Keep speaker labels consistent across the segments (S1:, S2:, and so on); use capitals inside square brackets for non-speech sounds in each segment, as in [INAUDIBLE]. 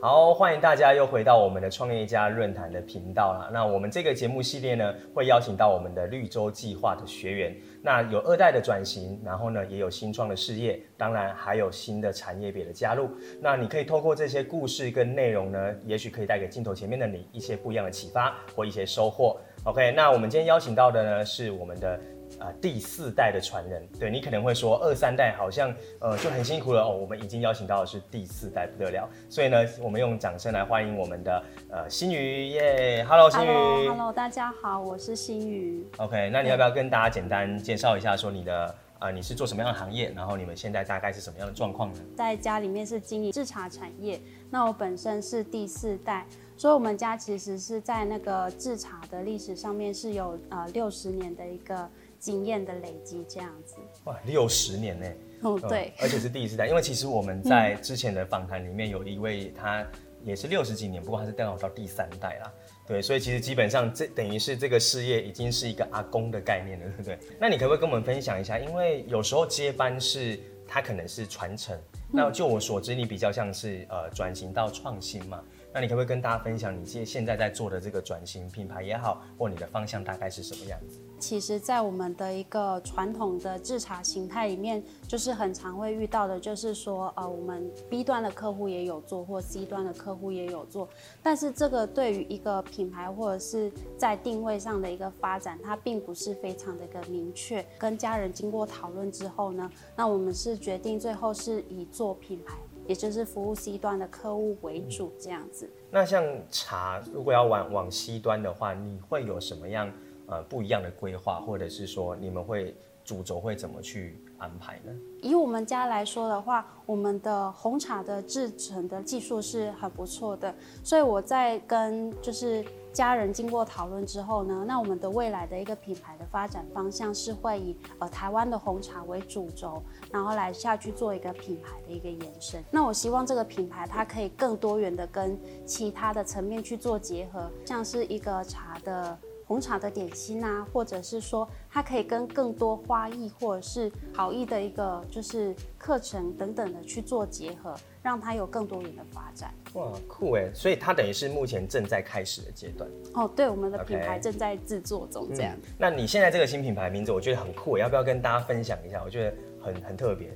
S1: 好，欢迎大家又回到我们的创业家论坛的频道啦。那我们这个节目系列呢，会邀请到我们的绿洲计划的学员。那有二代的转型，然后呢，也有新创的事业，当然还有新的产业别的加入。那你可以透过这些故事跟内容呢，也许可以带给镜头前面的你一些不一样的启发或一些收获。OK，那我们今天邀请到的呢，是我们的。啊、呃，第四代的传人，对，你可能会说二三代好像呃就很辛苦了哦。我们已经邀请到的是第四代，不得了。所以呢，我们用掌声来欢迎我们的呃新宇耶，Hello 新宇
S2: ，Hello，大家好，我是新宇。
S1: OK，那你要不要跟大家简单介绍一下，说你的啊、呃、你是做什么样的行业，然后你们现在大概是什么样的状况呢？
S2: 在家里面是经营制茶产业，那我本身是第四代，所以我们家其实是在那个制茶的历史上面是有呃六十年的一个。经验的累积这样子，
S1: 哇，六十年呢？
S2: 哦，对、
S1: 嗯，而且是第一次代，因为其实我们在之前的访谈里面有一位，他也是六十几年，不过他是刚好到第三代啦，对，所以其实基本上这等于是这个事业已经是一个阿公的概念了，对不对？[LAUGHS] 那你可不可以跟我们分享一下？因为有时候接班是它可能是传承，那就我所知，你比较像是呃转型到创新嘛。那你可不可以跟大家分享你现现在在做的这个转型品牌也好，或你的方向大概是什么样子？
S2: 其实，在我们的一个传统的制茶形态里面，就是很常会遇到的，就是说，呃，我们 B 端的客户也有做，或 C 端的客户也有做，但是这个对于一个品牌或者是在定位上的一个发展，它并不是非常的一个明确。跟家人经过讨论之后呢，那我们是决定最后是以做品牌。也就是服务 C 端的客户为主，这样子。
S1: 那像茶，如果要往往 C 端的话，你会有什么样呃不一样的规划，或者是说你们会主轴会怎么去安排呢？
S2: 以我们家来说的话，我们的红茶的制程的技术是很不错的，所以我在跟就是。家人经过讨论之后呢，那我们的未来的一个品牌的发展方向是会以呃台湾的红茶为主轴，然后来下去做一个品牌的一个延伸。那我希望这个品牌它可以更多元的跟其他的层面去做结合，像是一个茶的。红茶的点心啊，或者是说它可以跟更多花艺或者是陶艺的一个就是课程等等的去做结合，让它有更多元的发展。
S1: 哇，酷哎！所以它等于是目前正在开始的阶段。
S2: 哦，对，我们的品牌正在制作中，这样、嗯。
S1: 那你现在这个新品牌名字，我觉得很酷，要不要跟大家分享一下？我觉得很很特别。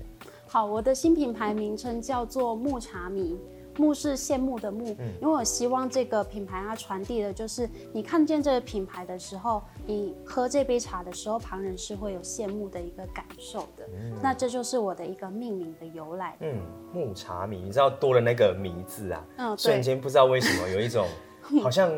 S2: 好，我的新品牌名称叫做木茶迷。慕是羡慕的慕，因为我希望这个品牌它传递的就是，你看见这个品牌的时候，你喝这杯茶的时候，旁人是会有羡慕的一个感受的。嗯、那这就是我的一个命名的由来。嗯，
S1: 木茶迷，你知道多了那个迷字啊，
S2: 嗯，
S1: 瞬间不知道为什么有一种 [LAUGHS] 好像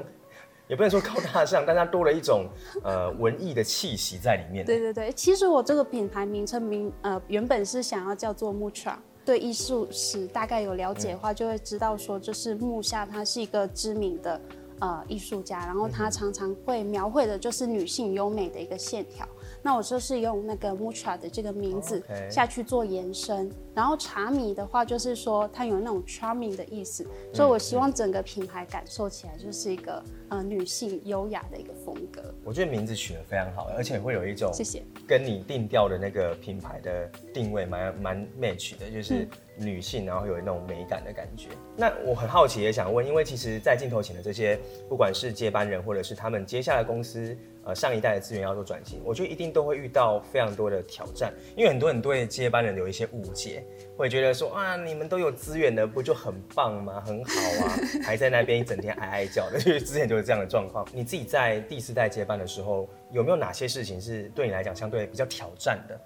S1: 也不能说高大上，但它多了一种呃文艺的气息在里面。
S2: 对对对，其实我这个品牌名称名呃原本是想要叫做木茶。对艺术史大概有了解的话，就会知道说，就是木下他是一个知名的呃艺术家，然后他常常会描绘的就是女性优美的一个线条。那我就是用那个 Mucha 的这个名字下去做延伸，然后茶米的话就是说它有那种 charming 的意思，所以我希望整个品牌感受起来就是一个呃女性优雅的一个风格。
S1: 我觉得名字取得非常好，而且会有一种谢谢跟你定调的那个品牌的定位蛮蛮 match 的，就是女性，然后有那种美感的感觉。那我很好奇也想问，因为其实，在镜头前的这些不管是接班人或者是他们接下来公司。呃，上一代的资源要做转型，我觉得一定都会遇到非常多的挑战，因为很多人对接班人有一些误解，会觉得说啊，你们都有资源的，不就很棒吗？很好啊，[LAUGHS] 还在那边一整天哀哀叫的，就是之前就是这样的状况。你自己在第四代接班的时候，有没有哪些事情是对你来讲相对比较挑战的？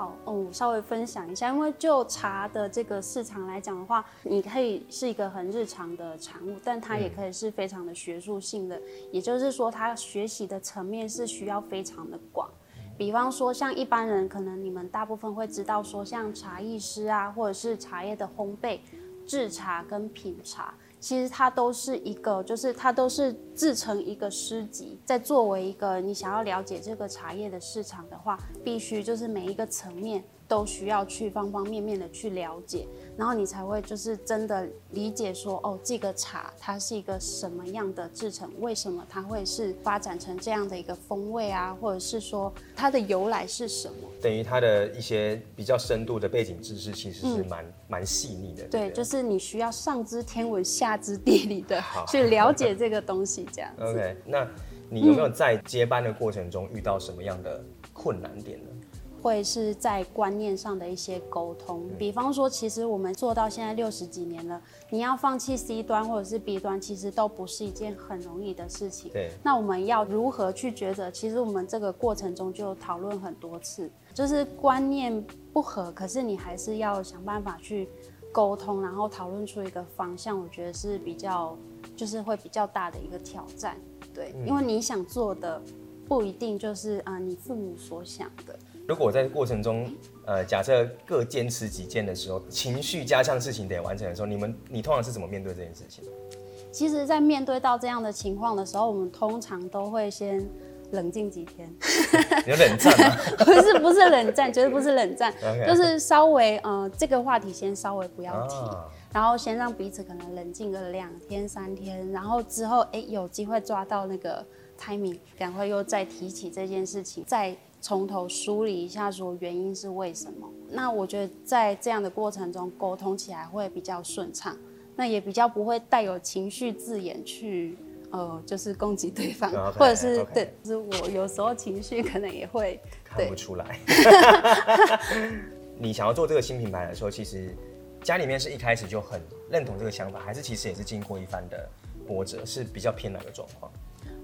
S2: 好，嗯，稍微分享一下，因为就茶的这个市场来讲的话，你可以是一个很日常的产物，但它也可以是非常的学术性的，也就是说，它学习的层面是需要非常的广。比方说，像一般人可能你们大部分会知道说，像茶艺师啊，或者是茶叶的烘焙、制茶跟品茶。其实它都是一个，就是它都是制成一个诗集。在作为一个你想要了解这个茶叶的市场的话，必须就是每一个层面都需要去方方面面的去了解，然后你才会就是真的理解说，哦，这个茶它是一个什么样的制成，为什么它会是发展成这样的一个风味啊，或者是说它的由来是什么？
S1: 等于它的一些比较深度的背景知识，其实是蛮蛮细腻的。
S2: 对，就是你需要上知天文下知地理的去了解这个东西，这样子。[LAUGHS]
S1: OK，那你有没有在接班的过程中遇到什么样的困难点呢？
S2: 会是在观念上的一些沟通，比方说，其实我们做到现在六十几年了，你要放弃 C 端或者是 B 端，其实都不是一件很容易的事情。
S1: 对，
S2: 那我们要如何去抉择？其实我们这个过程中就讨论很多次，就是观念不合，可是你还是要想办法去沟通，然后讨论出一个方向。我觉得是比较，就是会比较大的一个挑战。对，因为你想做的不一定就是啊、呃，你父母所想的。
S1: 如果在过程中，呃，假设各坚持己见的时候，情绪加上事情得完成的时候，你们你通常是怎么面对这件事情？
S2: 其实，在面对到这样的情况的时候，我们通常都会先冷静几天。[LAUGHS]
S1: 有冷战吗？[LAUGHS]
S2: 不是，不是冷战，绝对不是冷战. [LAUGHS] 就是稍微呃，这个话题先稍微不要提，Oh. 然后先让彼此可能冷静个两天三天，然后之后哎有机会抓到那个 timing，赶快又再提起这件事情，再。从头梳理一下，说原因是为什么？那我觉得在这样的过程中沟通起来会比较顺畅，那也比较不会带有情绪字眼去，呃，就是攻击对方，[LAUGHS] okay, 或者是.对，就是我有时候情绪可能也会 [LAUGHS]
S1: 看不出来。[LAUGHS] 你想要做这个新品牌的时候，其实家里面是一开始就很认同这个想法，还是其实也是经过一番的波折，是比较偏哪个状况？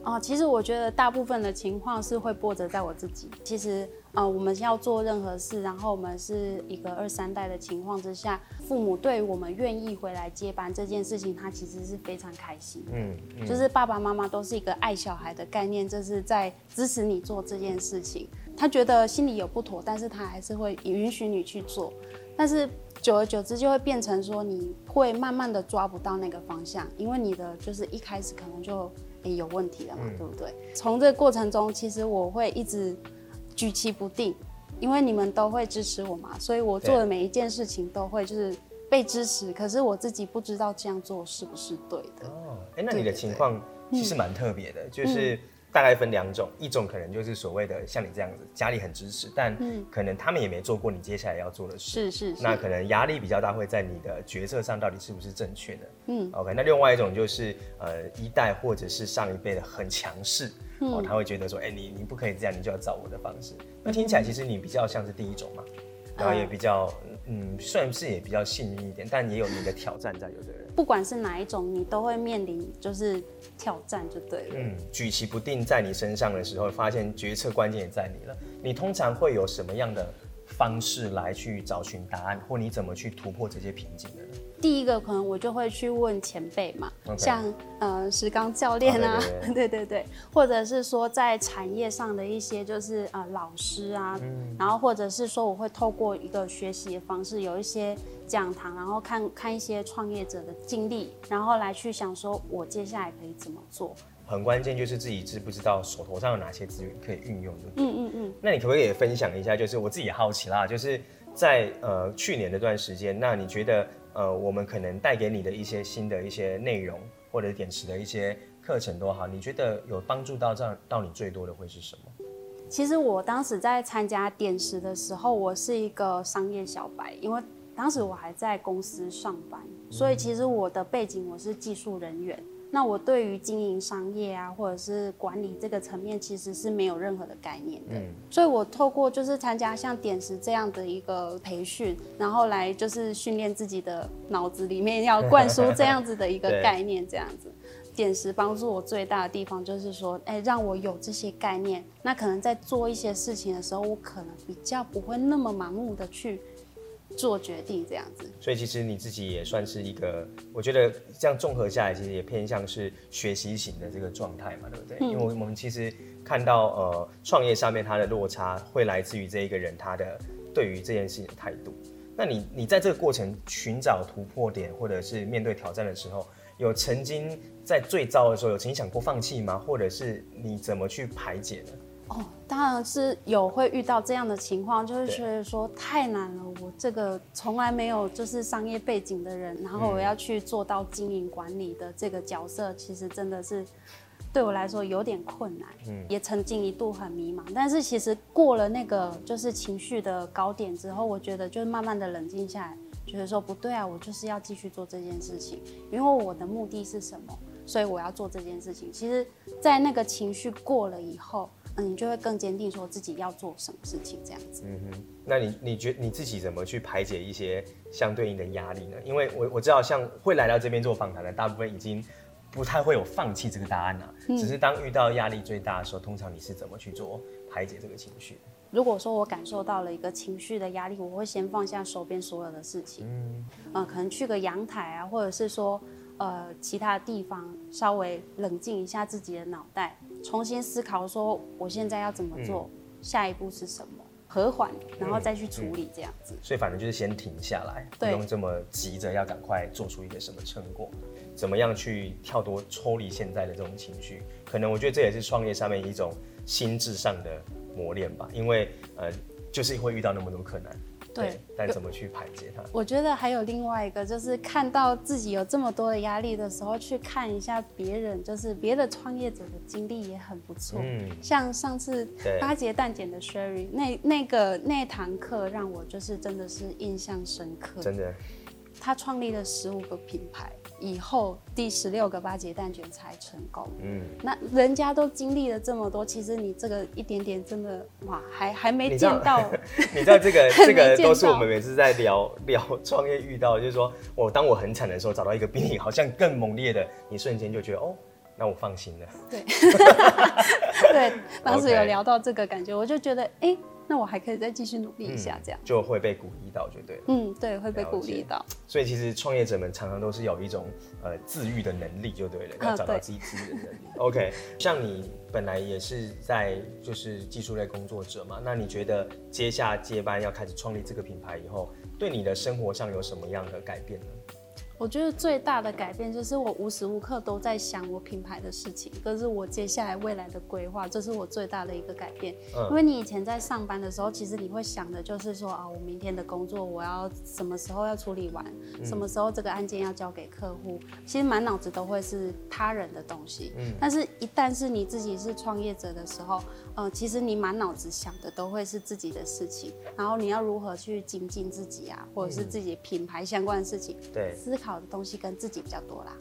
S2: 哦，其实我觉得大部分的情况是会波折在我自己。其实，呃，我们要做任何事，然后我们是一个二三代的情况之下，父母对于我们愿意回来接班这件事情，他其实是非常开心。嗯，嗯，就是爸爸妈妈都是一个爱小孩的概念，就是在支持你做这件事情。他觉得心里有不妥，但是他还是会允许你去做。但是久而久之，就会变成说，你会慢慢的抓不到那个方向，因为你的就是一开始可能就。也有问题了嘛，嗯、对不对？从这个过程中，其实我会一直举棋不定，因为你们都会支持我嘛，所以我做的每一件事情都会就是被支持。可是我自己不知道这样做是不是对的。哦，
S1: 哎，那你的情况其实蛮特别的，嗯、就是。大概分两种，一种可能就是所谓的像你这样子，家里很支持，但可能他们也没做过你接下来要做的事，
S2: 是是，是。那
S1: 可能压力比较大，会在你的决策上到底是不是正确的？嗯，OK。那另外一种就是呃一代或者是上一辈的很强势，嗯、哦，他会觉得说，哎、欸，你你不可以这样，你就要找我的方式。那听起来其实你比较像是第一种嘛，然后也比较嗯，算是也比较幸运一点，但也有你的挑战在，有的人。
S2: 不管是哪一种，你都会面临就是挑战，就对了。
S1: 嗯，举棋不定在你身上的时候，发现决策关键也在你了。你通常会有什么样的方式来去找寻答案，或你怎么去突破这些瓶颈的呢？
S2: 第一个可能我就会去问前辈嘛，Okay. 像呃石刚教练啊，对，对，对，[LAUGHS] 对对对，或者是说在产业上的一些就是呃老师啊，嗯、然后或者是说我会透过一个学习的方式，有一些。讲堂，然后看看一些创业者的经历，然后来去想说，我接下来可以怎么做。
S1: 很关键就是自己知不知道手头上有哪些资源可以运用的。
S2: 嗯嗯嗯。
S1: 那你可不可以也分享一下？就是我自己也好奇啦，就是在呃去年那段时间，那你觉得呃我们可能带给你的一些新的一些内容，或者点石的一些课程都好，你觉得有帮助到这样到你最多的会是什么？
S2: 其实我当时在参加点石的时候，我是一个商业小白，因为。当时我还在公司上班，所以其实我的背景我是技术人员。那我对于经营商业啊，或者是管理这个层面，其实是没有任何的概念的。嗯，所以我透过就是参加像点石这样的一个培训，然后来就是训练自己的脑子里面要灌输这样子的一个概念。这样子，点石帮助我最大的地方就是说，哎，让我有这些概念，那可能在做一些事情的时候，我可能比较不会那么盲目的去。做决定这样子，
S1: 所以其实你自己也算是一个，我觉得这样综合下来，其实也偏向是学习型的这个状态嘛，对不对？嗯、因为我们其实看到呃创业上面它的落差，会来自于这一个人他的对于这件事情的态度。那你你在这个过程寻找突破点，或者是面对挑战的时候，有曾经在最糟的时候有曾经想过放弃吗？或者是你怎么去排解呢？
S2: 哦，当然是有会遇到这样的情况，就是觉得说太难了。我这个从来没有就是商业背景的人，然后我要去做到经营管理的这个角色，其实真的是对我来说有点困难。嗯，也曾经一度很迷茫，但是其实过了那个就是情绪的高点之后，我觉得就是慢慢的冷静下来，觉得说不对啊，我就是要继续做这件事情，因为我的目的是什么，所以我要做这件事情。其实，在那个情绪过了以后。嗯，你就会更坚定，说自己要做什么事情这样子。
S1: 嗯哼，那你你觉你自己怎么去排解一些相对应的压力呢？因为我我知道，像会来到这边做访谈的，大部分已经不太会有放弃这个答案了。嗯，只是当遇到压力最大的时候，通常你是怎么去做排解这个情绪？
S2: 如果说我感受到了一个情绪的压力，我会先放下手边所有的事情。嗯，呃，可能去个阳台啊，或者是说呃其他地方，稍微冷静一下自己的脑袋。重新思考，说我现在要怎么做，嗯、下一步是什么，和缓，然后再去处理这样子。
S1: 嗯嗯、所以反正就是先停下来，不用这么急着要赶快做出一个什么成果。怎么样去跳脱、抽离现在的这种情绪？可能我觉得这也是创业上面一种心智上的磨练吧。因为呃，就是会遇到那么多困难。对，但怎么去排解它？
S2: 我觉得还有另外一个，就是看到自己有这么多的压力的时候，去看一下别人，就是别的创业者的经历也很不错。嗯，像上次八节蛋减的 Sherry，那那个那堂课让我就是真的是印象深刻。
S1: 真的，
S2: 他创立了十五个品牌。以后第十六个八节蛋卷才成功。嗯，那人家都经历了这么多，其实你这个一点点真的哇，还还没见到。
S1: 你知道 [LAUGHS] 这个 [LAUGHS] 这个都是我们每次在聊聊创业遇到，就是说我当我很惨的时候，找到一个比你好像更猛烈的，你瞬间就觉得哦，那我放心了。
S2: 对，[LAUGHS] 对，当时有聊到这个感觉，我就觉得哎。欸那我还可以再继续努力一下，这样、嗯、
S1: 就会被鼓励到，就对了。
S2: 嗯，对，会被鼓励到。
S1: 所以其实创业者们常常都是有一种呃自愈的能力，就对了，要找到自己自愈的能力。啊、[LAUGHS] OK，像你本来也是在就是技术类工作者嘛，那你觉得接下接班要开始创立这个品牌以后，对你的生活上有什么样的改变呢？
S2: 我觉得最大的改变就是我无时无刻都在想我品牌的事情，这是我接下来未来的规划，这是我最大的一个改变。嗯，因为你以前在上班的时候，其实你会想的就是说啊，我明天的工作我要什么时候要处理完，什么时候这个案件要交给客户，其实满脑子都会是他人的东西。嗯，但是一旦是你自己是创业者的时候，呃，其实你满脑子想的都会是自己的事情，然后你要如何去精进自己啊，或者是自己品牌相关的事情，对，思考。好的东西跟自己比较多啦。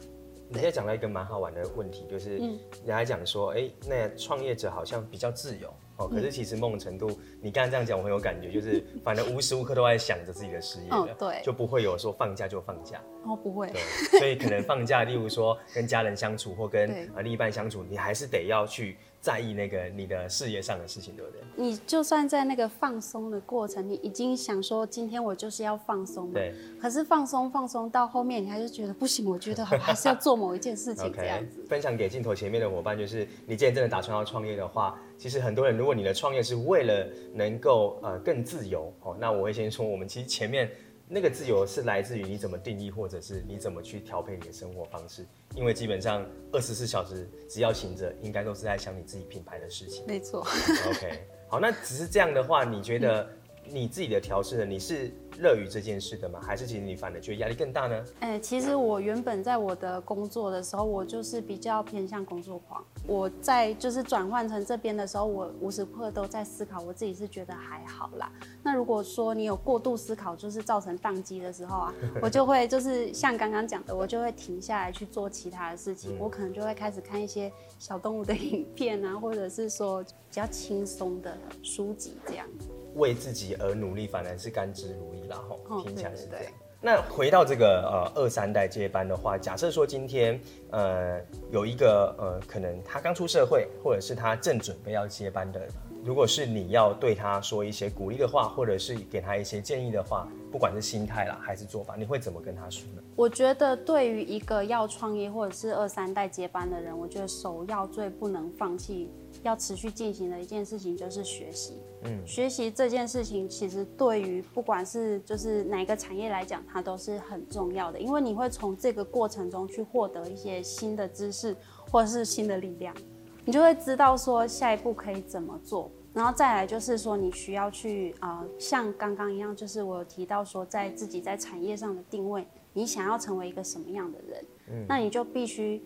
S1: 你现在讲到一个蛮好玩的问题，就是人家讲说，哎、欸，那创业者好像比较自由哦，可是其实某种程度，你刚才这样讲，我很有感觉，就是 [LAUGHS] 反正无时无刻都在想着自己的事业的，对，就不会有说放假就放假
S2: 哦，不会，
S1: 对，所以可能放假，例如说跟家人相处或跟啊另一半相处，你还是得要去。在意那个你的事业上的事情，对不对？
S2: 你就算在那个放松的过程，你已经想说今天我就是要放松，对。可是放松放松到后面，你还是觉得不行，我觉得我还是要做某一件事情 [LAUGHS] 这样子。
S1: okay, 分享给镜头前面的伙伴，就是你既然真的打算要创业的话，其实很多人，如果你的创业是为了能够呃更自由哦，那我会先说，我们其实前面。那个自由是来自于你怎么定义，或者是你怎么去调配你的生活方式。因为基本上二十四小时只要醒着，应该都是在想你自己品牌的事情。
S2: 没错。
S1: OK，好，那只是这样的话，你觉得你自己的调试呢？你是？乐于这件事的吗？还是其实你反而觉得压力更大呢？
S2: 哎、欸，其实我原本在我的工作的时候，我就是比较偏向工作狂。我在就是转换成这边的时候，我无时无刻都在思考，我自己是觉得还好啦。那如果说你有过度思考，就是造成宕机的时候啊，[LAUGHS] 我就会就是像刚刚讲的，我就会停下来去做其他的事情。嗯、我可能就会开始看一些小动物的影片啊，或者是说比较轻松的书籍这样子。
S1: 为自己而努力，反而是甘之如饴，然后听起来是这样。那回到这个呃二三代接班的话，假设说今天呃有一个呃可能他刚出社会，或者是他正准备要接班的，如果是你要对他说一些鼓励的话，或者是给他一些建议的话，不管是心态啦还是做法，你会怎么跟他说呢？
S2: 我觉得对于一个要创业或者是二三代接班的人，我觉得首要最不能放弃。要持续进行的一件事情就是学习。嗯，学习这件事情其实对于不管是就是哪个产业来讲，它都是很重要的，因为你会从这个过程中去获得一些新的知识或者是新的力量。你就会知道说下一步可以怎么做。然后再来就是说，你需要去呃，像刚刚一样，就是我有提到说，在自己在产业上的定位，你想要成为一个什么样的人，嗯，那你就必须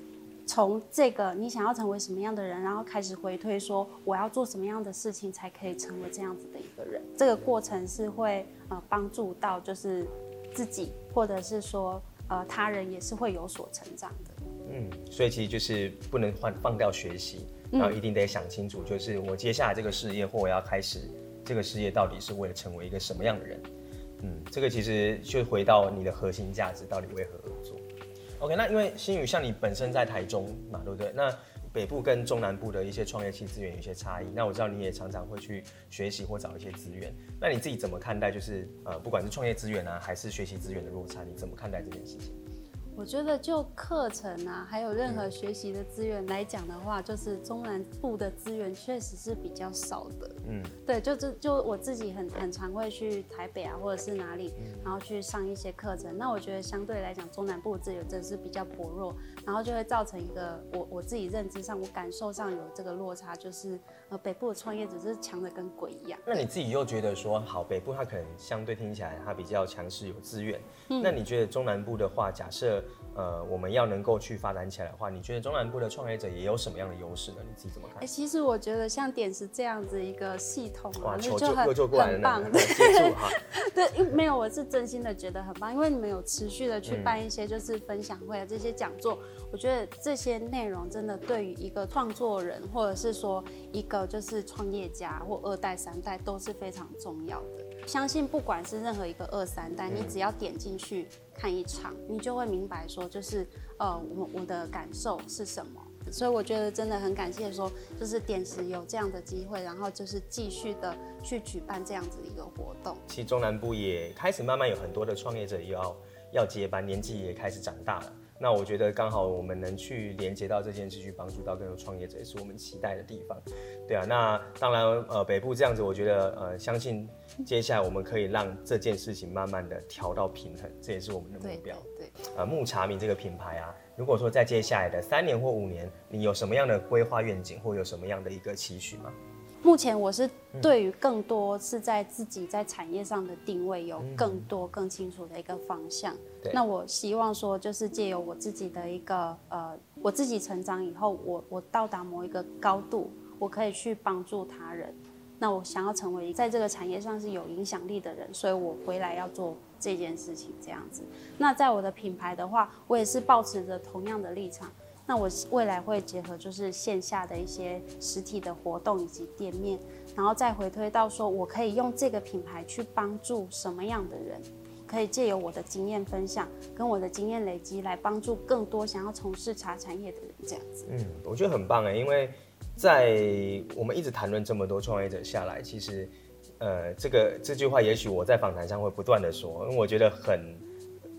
S2: 从这个你想要成为什么样的人，然后开始回推说，我要做什么样的事情才可以成为这样子的一个人。这个过程是会呃帮助到就是自己，或者是说呃他人也是会有所成长的。
S1: 嗯，所以其实就是不能放放掉学习。然后一定得想清楚，就是我接下来这个事业，或我要开始这个事业，到底是为了成为一个什么样的人？嗯，这个其实就回到你的核心价值到底为何而做。OK，那因为新宇像你本身在台中嘛，对不对？那北部跟中南部的一些创业期资源有一些差异。那我知道你也常常会去学习或找一些资源。那你自己怎么看待？就是呃，不管是创业资源啊，还是学习资源的落差，你怎么看待这件事情？
S2: 我觉得就课程啊，还有任何学习的资源来讲的话，就是中南部的资源确实是比较少的。嗯，对，就就就我自己很很常会去台北啊，或者是哪里，然后去上一些课程。那我觉得相对来讲，中南部资源真的是比较薄弱，然后就会造成一个我我自己认知上，我感受上有这个落差，就是呃北部的创业者是强的跟鬼一样。
S1: 那你自己又觉得说，好，北部它可能相对听起来它比较强势有资源，嗯，那你觉得中南部的话，假设呃，我们要能够去发展起来的话，你觉得中南部的创业者也有什么样的优势呢？你自己怎么看？
S2: 哎、欸，其实我觉得像点石这样子一个系统啊，
S1: 哇
S2: 就很很棒。[LAUGHS] [LAUGHS] 对，对，没有，我是真心的觉得很棒，因为你们有持续的去办一些就是分享会啊，这些讲座，嗯、我觉得这些内容真的对于一个创作人，或者是说一个就是创业家或二代三代都是非常重要的。相信不管是任何一个二三代，你只要点进去看一场，你就会明白说，就是呃，我我的感受是什么。所以我觉得真的很感谢说，就是点石有这样的机会，然后就是继续的去举办这样子一个活动。
S1: 其实中南部也开始慢慢有很多的创业者要要接班，年纪也开始长大了。那我觉得刚好我们能去连接到这件事，去帮助到更多创业者，也是我们期待的地方。对啊，那当然呃北部这样子，我觉得呃相信接下来我们可以让这件事情慢慢的调到平衡，这也是我们的目标。
S2: 对，对，
S1: 呃木茶米这个品牌啊，如果说在接下来的三年或五年，你有什么样的规划愿景，或有什么样的一个期许吗？
S2: 目前我是对于更多是在自己在产业上的定位有更多更清楚的一个方向。嗯、那我希望说，就是借由我自己的一个呃，我自己成长以后，我我到达某一个高度，我可以去帮助他人。那我想要成为在这个产业上是有影响力的人，所以我回来要做这件事情这样子。那在我的品牌的话，我也是保持着同样的立场。那我未来会结合就是线下的一些实体的活动以及店面，然后再回推到说，我可以用这个品牌去帮助什么样的人，可以借由我的经验分享跟我的经验累积来帮助更多想要从事茶产业的人，这样子。
S1: 嗯，我觉得很棒哎，因为在我们一直谈论这么多创业者下来，其实，呃，这个这句话也许我在访谈上会不断的说，因为我觉得很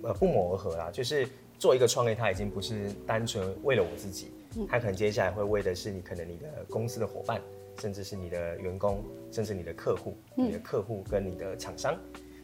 S1: 呃不谋而合啦，就是。做一个创业，他已经不是单纯为了我自己，他可能接下来会为的是你，可能你的公司的伙伴，甚至是你的员工，甚至你的客户，你的客户跟你的厂商。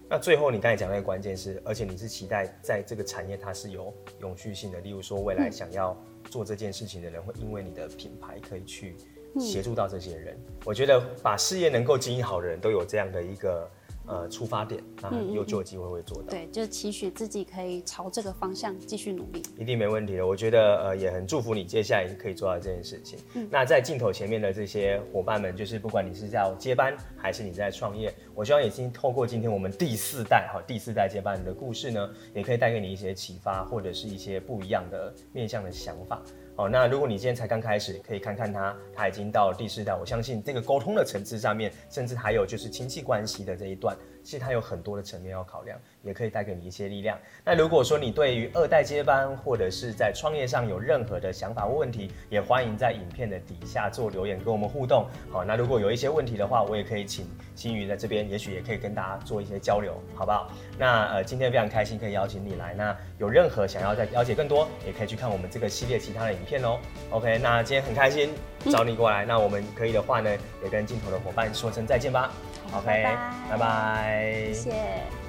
S1: 那最后你刚才讲那个关键是，而且你是期待在这个产业它是有永续性的，例如说未来想要做这件事情的人，会因为你的品牌可以去协助到这些人。我觉得把事业能够经营好的人都有这样的一个。呃，出发点啊，有就有机会会做到。
S2: 对，就是期许自己可以朝这个方向继续努力，
S1: 一定没问题的。我觉得呃，也很祝福你接下来可以做到这件事情。嗯，那在镜头前面的这些伙伴们，就是不管你是在接班还是你在创业，我希望已经透过今天我们第四代哈第四代接班人的故事呢，也可以带给你一些启发，或者是一些不一样的面向的想法。哦，那如果你今天才刚开始，可以看看他，他已经到第四代。我相信这个沟通的层次上面，甚至还有就是亲戚关系的这一段，其实它有很多的层面要考量，也可以带给你一些力量。那如果说你对于二代接班或者是在创业上有任何的想法或问题，也欢迎在影片的底下做留言跟我们互动。好，那如果有一些问题的话，我也可以请新宇在这边，也许也可以跟大家做一些交流，好不好？那呃，今天非常开心可以邀请你来。那有任何想要再了解更多，也可以去看我们这个系列其他的影片哦。OK，那今天很开心找你过来，那我们可以的话呢，也跟镜头的伙伴说声再见吧。OK，拜拜。拜拜，谢谢。